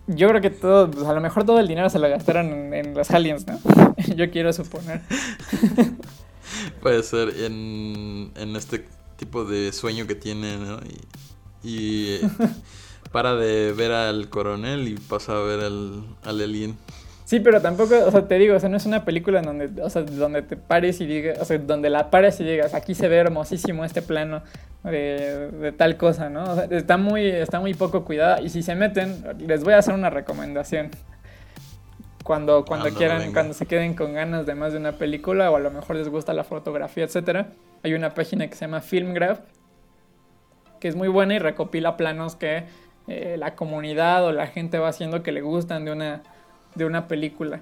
yo creo que todo, pues a lo mejor todo el dinero se lo gastaron en, en los aliens, ¿no? yo quiero suponer. Puede ser en, en, este tipo de sueño que tiene, ¿no? Y, y para de ver al coronel y pasa a ver al, al alien. Sí, pero tampoco, o sea, te digo, o sea, no es una película en donde, o sea, donde te pares y digas, o sea, donde la pares y digas, aquí se ve hermosísimo este plano de, de tal cosa, ¿no? O sea, está muy, está muy poco cuidada y si se meten, les voy a hacer una recomendación. Cuando, cuando quieran, venga. cuando se queden con ganas de más de una película o a lo mejor les gusta la fotografía, etcétera, hay una página que se llama Filmgraph que es muy buena y recopila planos que eh, la comunidad o la gente va haciendo que le gustan de una de una película.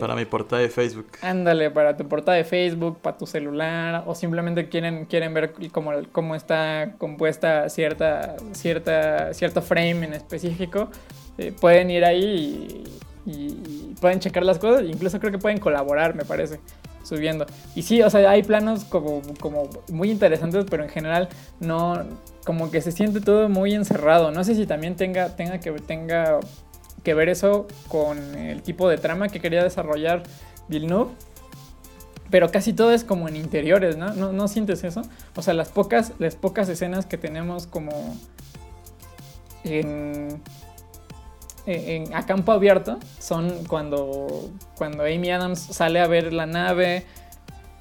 Para mi portada de Facebook. Ándale, para tu portada de Facebook, para tu celular, o simplemente quieren, quieren ver cómo, cómo está compuesta cierta, cierta, cierto frame en específico, eh, pueden ir ahí y, y, pueden checar las cosas, incluso creo que pueden colaborar, me parece, subiendo. Y sí, o sea, hay planos como, como muy interesantes, pero en general no, como que se siente todo muy encerrado. No sé si también tenga, tenga que tenga que ver eso con el tipo de trama que quería desarrollar Villeneuve. Pero casi todo es como en interiores, ¿no? ¿no? ¿No, sientes eso? O sea, las pocas, las pocas escenas que tenemos como en, en, a campo abierto son cuando, cuando Amy Adams sale a ver la nave,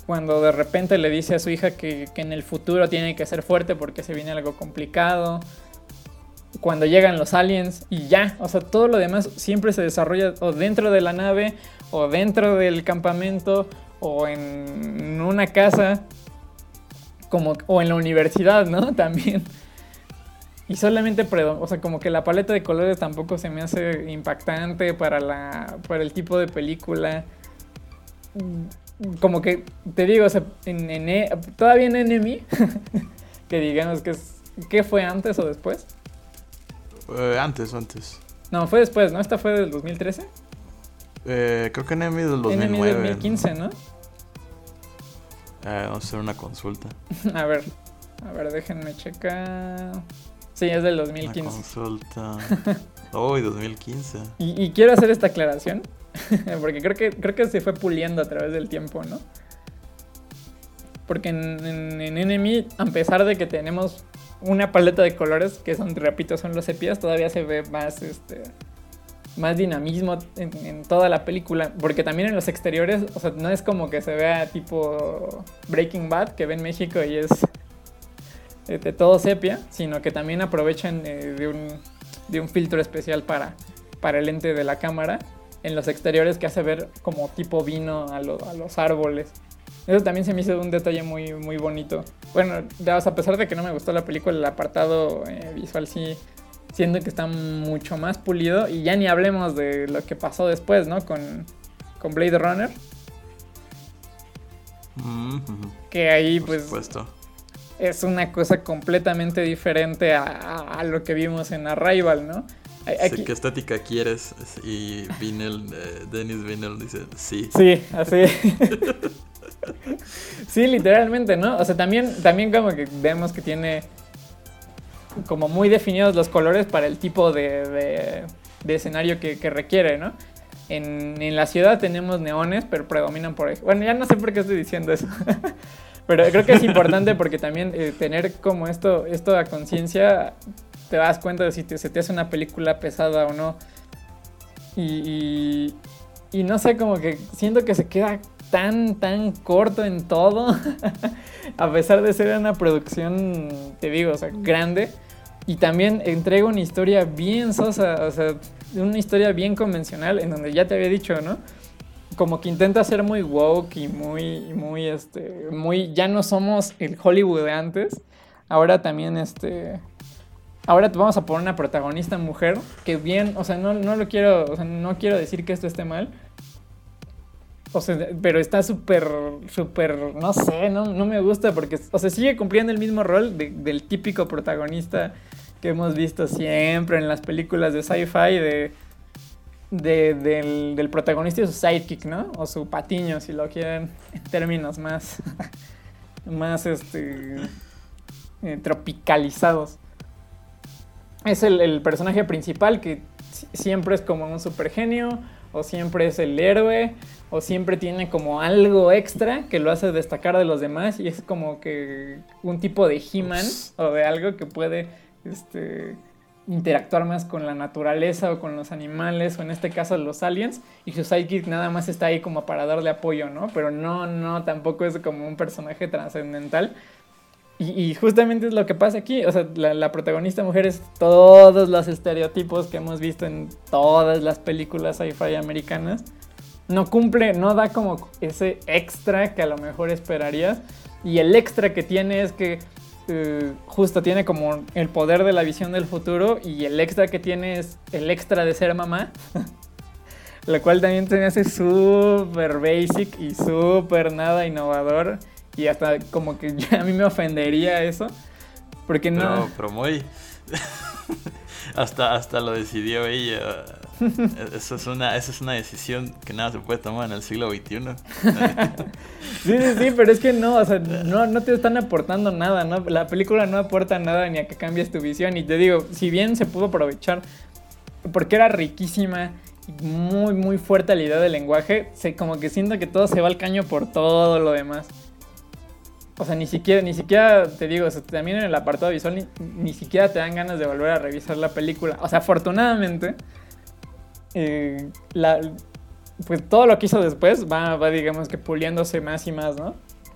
cuando de repente le dice a su hija que en el futuro tiene que ser fuerte porque se viene algo complicado cuando llegan los aliens y ya, o sea, todo lo demás siempre se desarrolla o dentro de la nave o dentro del campamento o en una casa como o en la universidad, ¿no? También. Y solamente, o sea, como que la paleta de colores tampoco se me hace impactante para la para el tipo de película. Como que te digo, o sea, en, en, e, todavía en Enemy, que digamos que es ¿qué fue antes o después? Eh, antes, antes. No, fue después, ¿no? ¿Esta fue del 2013? Eh, creo que Enemy del 2009. Enemy 2015, ¿no? Eh, vamos a hacer una consulta. a ver, a ver, déjenme checar. Sí, es del 2015. Una consulta. Uy, oh, 2015. Y, y, quiero hacer esta aclaración, porque creo que, creo que se fue puliendo a través del tiempo, ¿no? Porque en, en, en Enemy, a pesar de que tenemos una paleta de colores que son, repito, son los sepias, todavía se ve más, este, más dinamismo en, en, toda la película. Porque también en los exteriores, o sea, no es como que se vea tipo Breaking Bad, que ve en México y es de todo sepia, sino que también aprovechan eh, de, un, de un filtro especial para, para el lente de la cámara. en los exteriores que hace ver como tipo vino a, lo- a los árboles. Eso también se me hizo un detalle muy, muy bonito. Bueno, ya, o sea, a pesar de que no me gustó la película, el apartado eh, visual sí siento que está mucho más pulido. Y ya ni hablemos de lo que pasó después, ¿no? Con, con Blade Runner. Mm, ujú, Que ahí por pues supuesto. es una cosa completamente diferente a, a- a lo que vimos en Arrival, ¿no? Aquí- qué estética quieres y Vinel, eh, Dennis Vinel dice sí. Sí, así. sí, literalmente, ¿no? O sea, también, también como que vemos que tiene como muy definidos los colores para el tipo de, de- de escenario que, que requiere, ¿no? En, en la ciudad tenemos neones, pero predominan por... Bueno, ya no sé por qué estoy diciendo eso. pero creo que es importante porque también eh, tener como esto, esto a conciencia, te das cuenta de si te- se te hace una película pesada o no. Y, y, y no sé, como que siento que se queda tan, tan corto en todo. a pesar de ser una producción, te digo, o sea, grande. Y también entrega una historia bien sosa, o sea, una historia bien convencional, en donde ya te había dicho, ¿no? Como que intenta ser muy woke y muy, muy, este, muy, ya no somos el Hollywood de antes. Ahora también, este, ahora vamos a poner una protagonista mujer que bien, o sea, no, no lo quiero, o sea, no quiero decir que esto esté mal. O sea, pero está súper, súper, no sé, no, no me gusta porque, o sea, sigue cumpliendo el mismo rol de- del típico protagonista que hemos visto siempre en las películas de sci-fi de, de- del, del protagonista y su sidekick, ¿no? O su patiño, si lo quieren en términos más, más, este, eh, tropicalizados. Es el, el personaje principal que si- siempre es como un super genio, o siempre es el héroe, o siempre tiene como algo extra que lo hace destacar de los demás, y es como que un tipo de He-Man o de algo que puede este, interactuar más con la naturaleza o con los animales, o en este caso los aliens, y su sidekick nada más está ahí como para darle apoyo, ¿no? Pero no, no, tampoco es como un personaje trascendental. Y, y justamente es lo que pasa aquí. O sea, la, la protagonista mujer es todos los estereotipos que hemos visto en todas las películas sci-fi americanas. No cumple, no da como ese extra que a lo mejor esperarías. Y el extra que tiene es que eh, justo tiene como el poder de la visión del futuro. Y el extra que tiene es el extra de ser mamá. Lo cual también se me hace súper basic y súper nada innovador. Y hasta como que a mí me ofendería eso. Porque no. Pero, pero muy. hasta, hasta lo decidió ella. Eso es, una, eso es una decisión que nada se puede tomar en el siglo XXI. Sí, sí, sí, pero es que no, o sea, no, no te están aportando nada, ¿no? La película no aporta nada ni a que cambies tu visión. Y te digo, si bien se pudo aprovechar, porque era riquísima y muy, muy fuerte la idea del lenguaje, se, como que siento que todo se va al caño por todo lo demás. O sea, ni siquiera, ni siquiera te digo, también en el apartado visual ni, ni siquiera te dan ganas de volver a revisar la película. O sea, afortunadamente, eh, pues todo lo que hizo después va, va, digamos que puliéndose más y más, ¿no?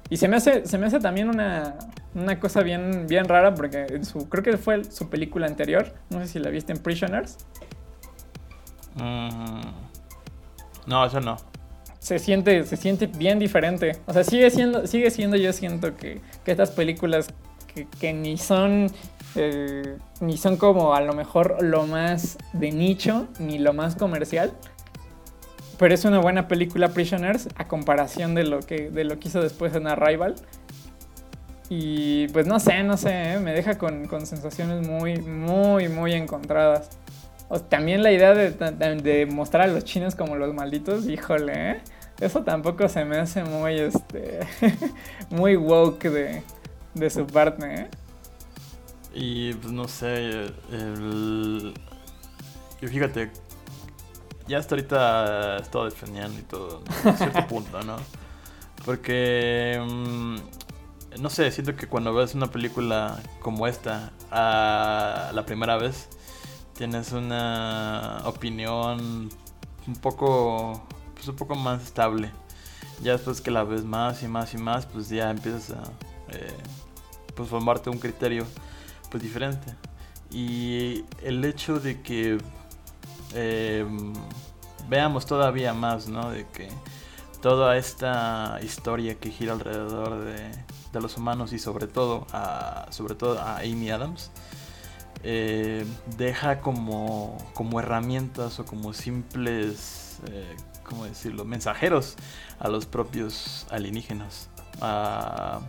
Y se me hace, se me hace también una, una cosa bien, bien rara porque en su, creo que fue su película anterior, no sé si la viste en Prisoners, Mm. No, eso no. Se siente, se siente bien diferente. O sea, sigue siendo, sigue siendo yo siento que, que estas películas que, que ni son eh, ni son como a lo mejor lo más de nicho ni lo más comercial. Pero es una buena película Prisoners a comparación de lo que, de lo que hizo después en Arrival. Y pues no sé, no sé, ¿eh? me deja con, con sensaciones muy, muy, muy encontradas. O también la idea de, de, mostrar a los chinos como los malditos, híjole, ¿eh? eso tampoco se me hace muy, este, muy woke de, de su parte, ¿eh? Y pues no sé, el... Y fíjate, ya hasta ahorita he estado defendiendo y todo, a cierto punto, ¿no? Porque, mmm, no sé, siento que cuando ves una película como esta a la primera vez, tienes una opinión un poco, pues un poco más estable. Ya después que la ves más y más y más, pues ya empiezas a eh, pues formarte un criterio pues diferente. Y el hecho de que eh, veamos todavía más, ¿no? De que toda esta historia que gira alrededor de, de los humanos y sobre todo a, sobre todo a Amy Adams, eh, deja como, como herramientas o como simples, eh, ¿cómo decirlo?, mensajeros a los propios alienígenas. Ah,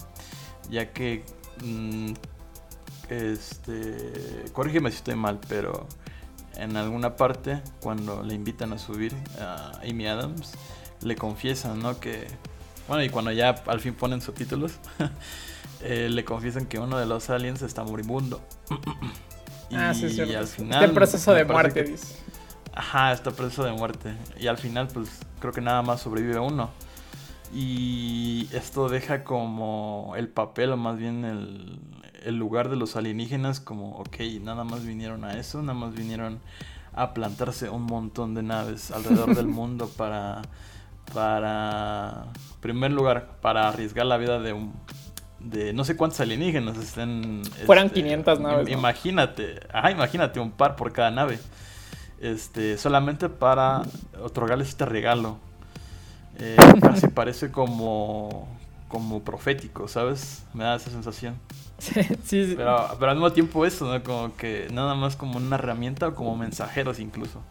ya que, mm, este, corrígeme si estoy mal, pero en alguna parte, cuando le invitan a subir a Amy Adams, le confiesan, ¿no? Que, bueno, y cuando ya al fin ponen subtítulos, eh, le confiesan que uno de los aliens está moribundo. Ah, sí, sí. al Está final, en proceso me de muerte, que- dice. Ajá, está proceso de muerte. Y al final, pues creo que nada más sobrevive uno. Y esto deja como el papel, o más bien el, el lugar de los alienígenas, como, ok, nada más vinieron a eso, nada más vinieron a plantarse un montón de naves alrededor del mundo para, para, en primer lugar, para arriesgar la vida de un, de no sé cuántos alienígenas estén. Fueran este, 500 naves. Imagínate, ajá, imagínate un par por cada nave. Este, solamente para otorgarles este regalo. Eh, casi parece como, como profético, ¿sabes? Me da esa sensación. Sí, sí, sí. Pero, pero al mismo tiempo eso, ¿no? Como que nada más como una herramienta o como mensajeros incluso.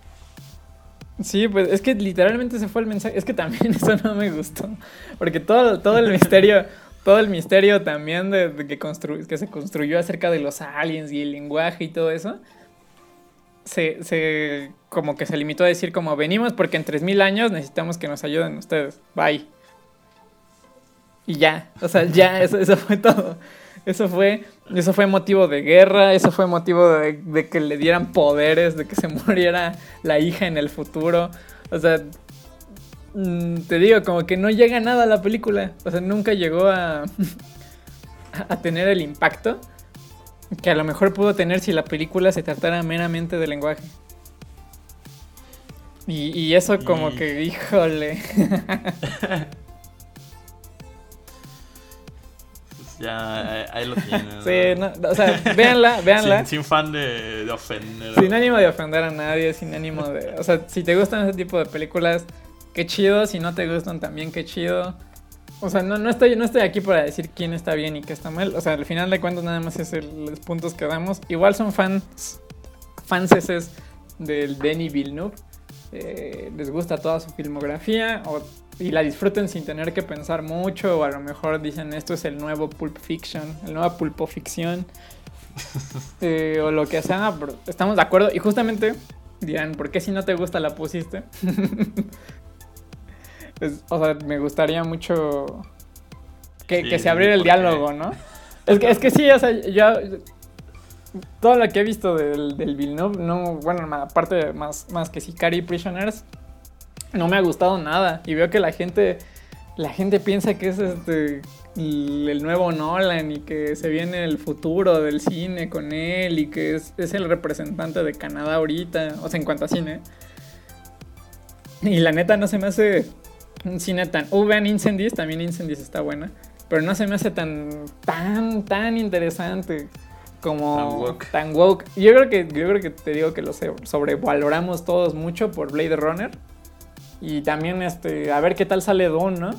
Sí, pues es que literalmente se fue el mensaje. Es que también eso no me gustó. Porque todo, todo el misterio, todo el misterio también de, que, constru- que se construyó acerca de los aliens y el lenguaje y todo eso, se, se como que se limitó a decir como venimos porque en 3000 años necesitamos que nos ayuden ustedes. Bye. Y ya, o sea, ya, eso, fue todo. Eso fue, eso fue motivo de guerra, eso fue motivo de, de que le dieran poderes, de que se muriera la hija en el futuro. O sea, te digo, como que no llega nada a la película. O sea, nunca llegó a, a tener el impacto que a lo mejor pudo tener si la película se tratara meramente de lenguaje. Y, y eso como Y- que, híjole. Ya ahí- lo tienen. ¿no? Sí, no, o sea, véanla, véanla. Sin, sin fan de, de ofender. Sin ánimo de ofender a nadie, sin ánimo de... O sea, si te gustan ese tipo de películas, qué chido. Si no te gustan también, qué chido. O sea, no, no, estoy, no estoy aquí para decir quién está bien y qué está mal. O sea, al final de cuentas nada más es el- los puntos que damos. Igual son fans, fanses del Denis Villeneuve. Eh, les gusta toda su filmografía o- y la disfruten sin tener que pensar mucho. O a lo mejor dicen esto es el nuevo Pulp Fiction, el nuevo Pulpo Ficción. Eh, o lo que sea, estamos de acuerdo. Y justamente dirán, ¿por qué si no te gusta la pusiste? Pues, o sea, me gustaría mucho que, Sí, que se abriera el diálogo, ¿no? Es que, es que sí, o sea, yo todo lo que he visto del, del Villeneuve, no, bueno, aparte más, más que Sicari y Prisoners, no me ha gustado nada. Y veo que la gente, la gente piensa que es este el nuevo Nolan y que se viene el futuro del cine con él y que es, es el representante de Canadá ahorita, o sea, en cuanto a cine. Y la neta no se me hace cine tan... Uh, vean Incendies, también Incendies está buena, pero no se me hace tan, tan, tan interesante como Tan woke. tan woke. Yo creo que, yo creo que te digo que lo se- sobrevaloramos todos mucho por Blade Runner. Y también este, a ver qué tal sale Dawn, ¿no?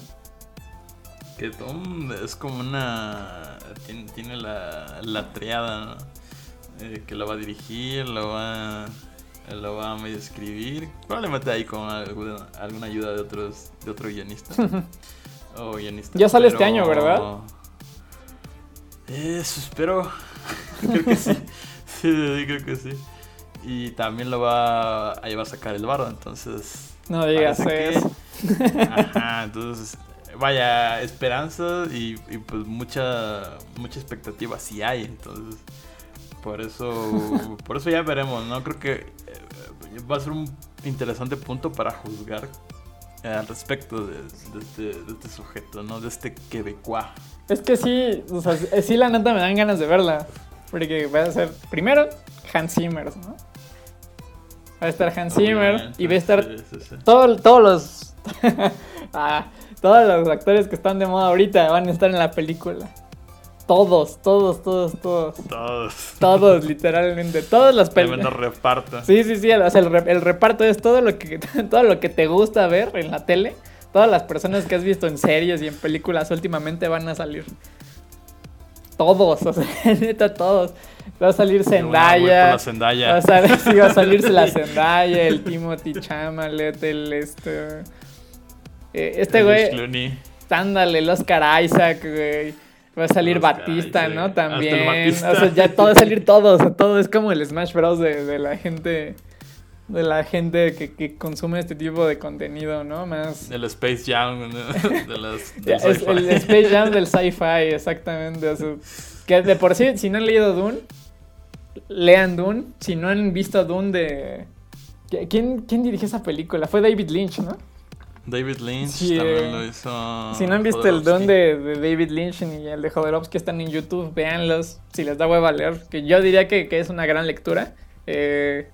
Que Tom es como una. Tiene, tiene la, la triada, ¿no? Eh, que lo va a dirigir, lo va, lo va a medio escribir. Probablemente ahí con alguna, alguna ayuda de otros de otro guionista. o guionista. Ya sale este año, ¿verdad? Eso espero. creo que sí. Sí, sí, creo que sí. Y también lo va a llevar a sacar el bardo, entonces. No digas que- eso. Ajá, entonces, vaya, esperanza y, y, pues mucha mucha expectativa sí hay, entonces por eso por eso ya veremos, ¿no? Creo que va a ser un interesante punto para juzgar eh, al respecto de, de este, de este sujeto, ¿no? De este quebecois. Es que sí, o sea, sí la neta me dan ganas de verla. Porque va a ser, primero, Hans Zimmer, ¿no? Va a estar Hans Zimmer y va a estar Sí, sí, sí. todo- todos los... ah, todos los actores que están de moda ahorita van a estar en la película. Todos, todos, todos, todos. Todos. Todos, literalmente. Todas las Tremendo películas. reparto. Sí, sí, sí. O sea, el, re- el reparto es todo lo que todo lo que te gusta ver en la tele. Todas las personas que has visto en series y en películas últimamente van a salir. Todos, o sea, neta, todos. Va a salir Zendaya. la Zendaya. Va a, salir, sí, va a salirse la Zendaya, el Timothy Chalamet, el este. eh, Este güey. Ándale, el Oscar Isaac, güey. Va a salir Oscar Batista. ¿no? También. Batista. O sea, ya todo va a salir todo. O sea, todo es como el Smash Bros. de, de la gente. De la gente que, que consume este tipo de contenido, ¿no? Más. El Space Jam. ¿no? De las, del es el Space Jam del sci-fi, exactamente. o sea, que de por sí, si no han leído Dune, lean Dune. Si no han visto Dune de. ¿Quién, quién dirigió esa película? Fue David Lynch, ¿no? David Lynch Sí, también eh, lo hizo. Si no han visto el don de, de David Lynch ni el de Jodorowsky están en YouTube, véanlos. Si les da hueva leer, que yo diría que, que es una gran lectura. Eh,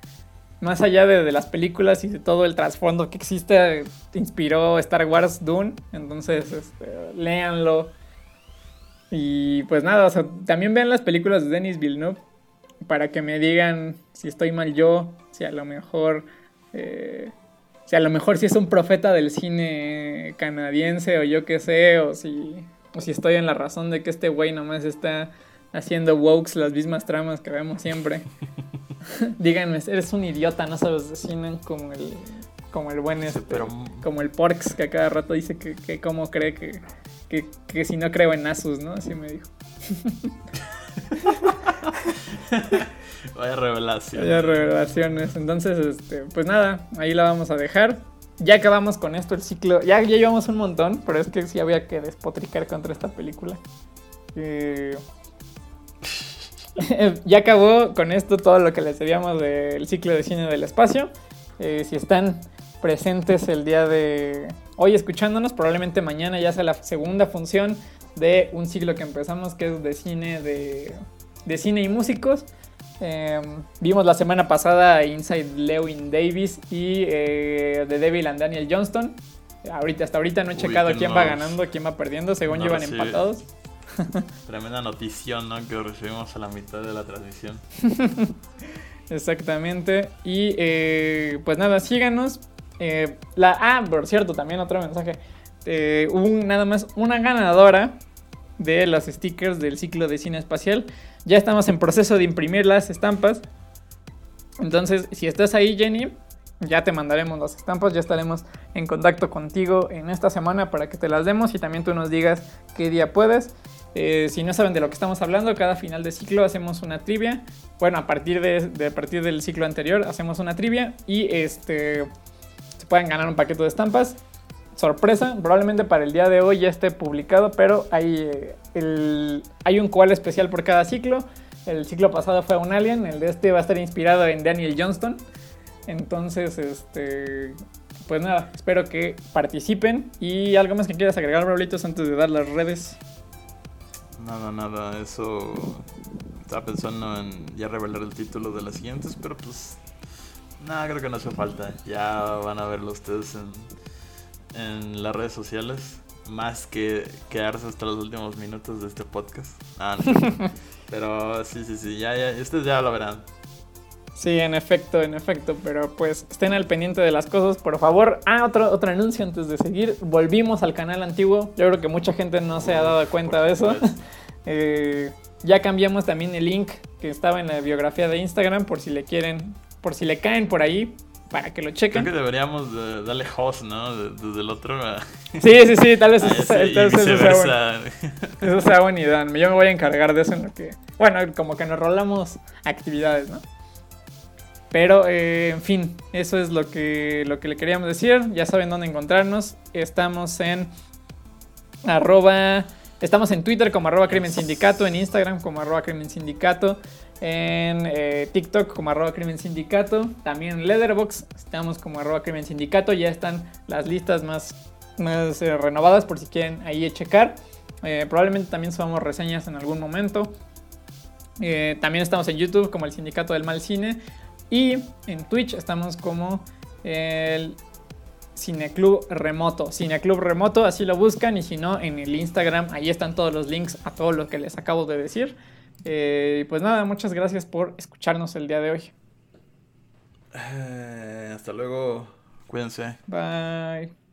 más allá de, de las películas y de todo el trasfondo que existe, te inspiró Star Wars Dune. Entonces, este, léanlo. Y pues nada, o sea, también vean las películas de Denis Villeneuve para que me digan si estoy mal yo, si a lo mejor... eh, si a lo mejor si es un profeta del cine canadiense o yo qué sé, o si, o si estoy en la razón de que este güey nomás está haciendo wokes las mismas tramas que vemos siempre. Díganme, eres un idiota, no sabes de cine como el, como el buen Sí, este, pero- como el Porks que a cada rato dice que, que cómo cree que, que, que si no creo en Asus, ¿no? Así me dijo. Vaya revelación. Vaya revelaciones. Entonces, este, pues nada, ahí la vamos a dejar. Ya acabamos con esto el ciclo. Ya, ya llevamos un montón, pero es que sí había que despotricar contra esta película. Eh, ya acabó con esto todo lo que les debíamos del ciclo de cine del espacio. Eh, si están presentes el día de hoy escuchándonos, probablemente mañana ya sea la segunda función de un ciclo que empezamos, que es de cine de, de cine y músicos. Eh, vimos la semana pasada Inside Lewin Davis y eh, The Devil and Daniel Johnston. Ahorita, hasta ahorita no he Uy, checado quién va ganando, quién va perdiendo, según llevan recibe- empatados. Tremenda notición, ¿no? Que recibimos a la mitad de la transmisión. Exactamente. Y eh, pues nada, síganos. Eh, la, ah, por cierto, también otro mensaje. Eh, un, nada más una ganadora de los stickers del ciclo de cine espacial. Ya estamos en proceso de imprimir las estampas. Entonces, si estás ahí, Jenny, ya te mandaremos las estampas. Ya estaremos en contacto contigo en esta semana para que te las demos y también tú nos digas qué día puedes. Eh, si no saben de lo que estamos hablando, cada final de ciclo hacemos una trivia. Bueno, a partir, de, de- partir del ciclo anterior hacemos una trivia y este se pueden ganar un paquete de estampas. Sorpresa, probablemente para el día de hoy ya esté publicado, pero hay, eh, el- hay un cual especial por cada ciclo. El ciclo pasado fue un alien, el de este va a estar inspirado en Daniel Johnston. Entonces, este, pues nada, espero que participen. Y algo más que quieras agregar, Braulitos, antes de dar las redes. Nada, nada, eso. Estaba pensando en ya revelar el título de las siguientes, pero pues. Nada, creo que no hace falta. Ya van a verlo ustedes en, en las redes sociales. Más que quedarse hasta los últimos minutos de este podcast. Ah, no. pero sí, sí, sí, ya, ya, ustedes ya lo verán. Sí, en efecto, en efecto, pero pues estén al pendiente de las cosas, por favor. Ah, otro, otro anuncio antes de seguir. Volvimos al canal antiguo. Yo creo que mucha gente no se ha dado cuenta de eso. Eh, ya cambiamos también el link que estaba en la biografía de Instagram por si le quieren, por si le caen por ahí, para que lo Creo chequen. que deberíamos de darle host, ¿no? De- Desde el otro a, Sí, sí, sí, tal vez, eso, sea bueno. viceversa. Eso sea buena idea. Yo me voy a encargar de eso en lo que. Bueno, como que nos rolamos actividades, ¿no? Pero, eh, en fin, eso es lo que, lo que le queríamos decir. Ya saben dónde encontrarnos. Estamos en arroba. Estamos en Twitter como arroba crimen sindicato, en Instagram como arroba crimen sindicato, en eh, TikTok como arroba crimen sindicato, también en Letterboxd estamos como arroba crimen sindicato, ya están las listas más, más eh, renovadas por si quieren ahí checar. Eh, probablemente también subamos reseñas en algún momento. También estamos en YouTube como el Sindicato del Mal Cine. Y en Twitch estamos como el Cineclub Remoto. Cineclub Remoto, así lo buscan y si no, en el Instagram, ahí están todos los links a todo lo que les acabo de decir. Eh, pues nada, muchas gracias por escucharnos el día de hoy. Eh, hasta luego. Cuídense. Bye.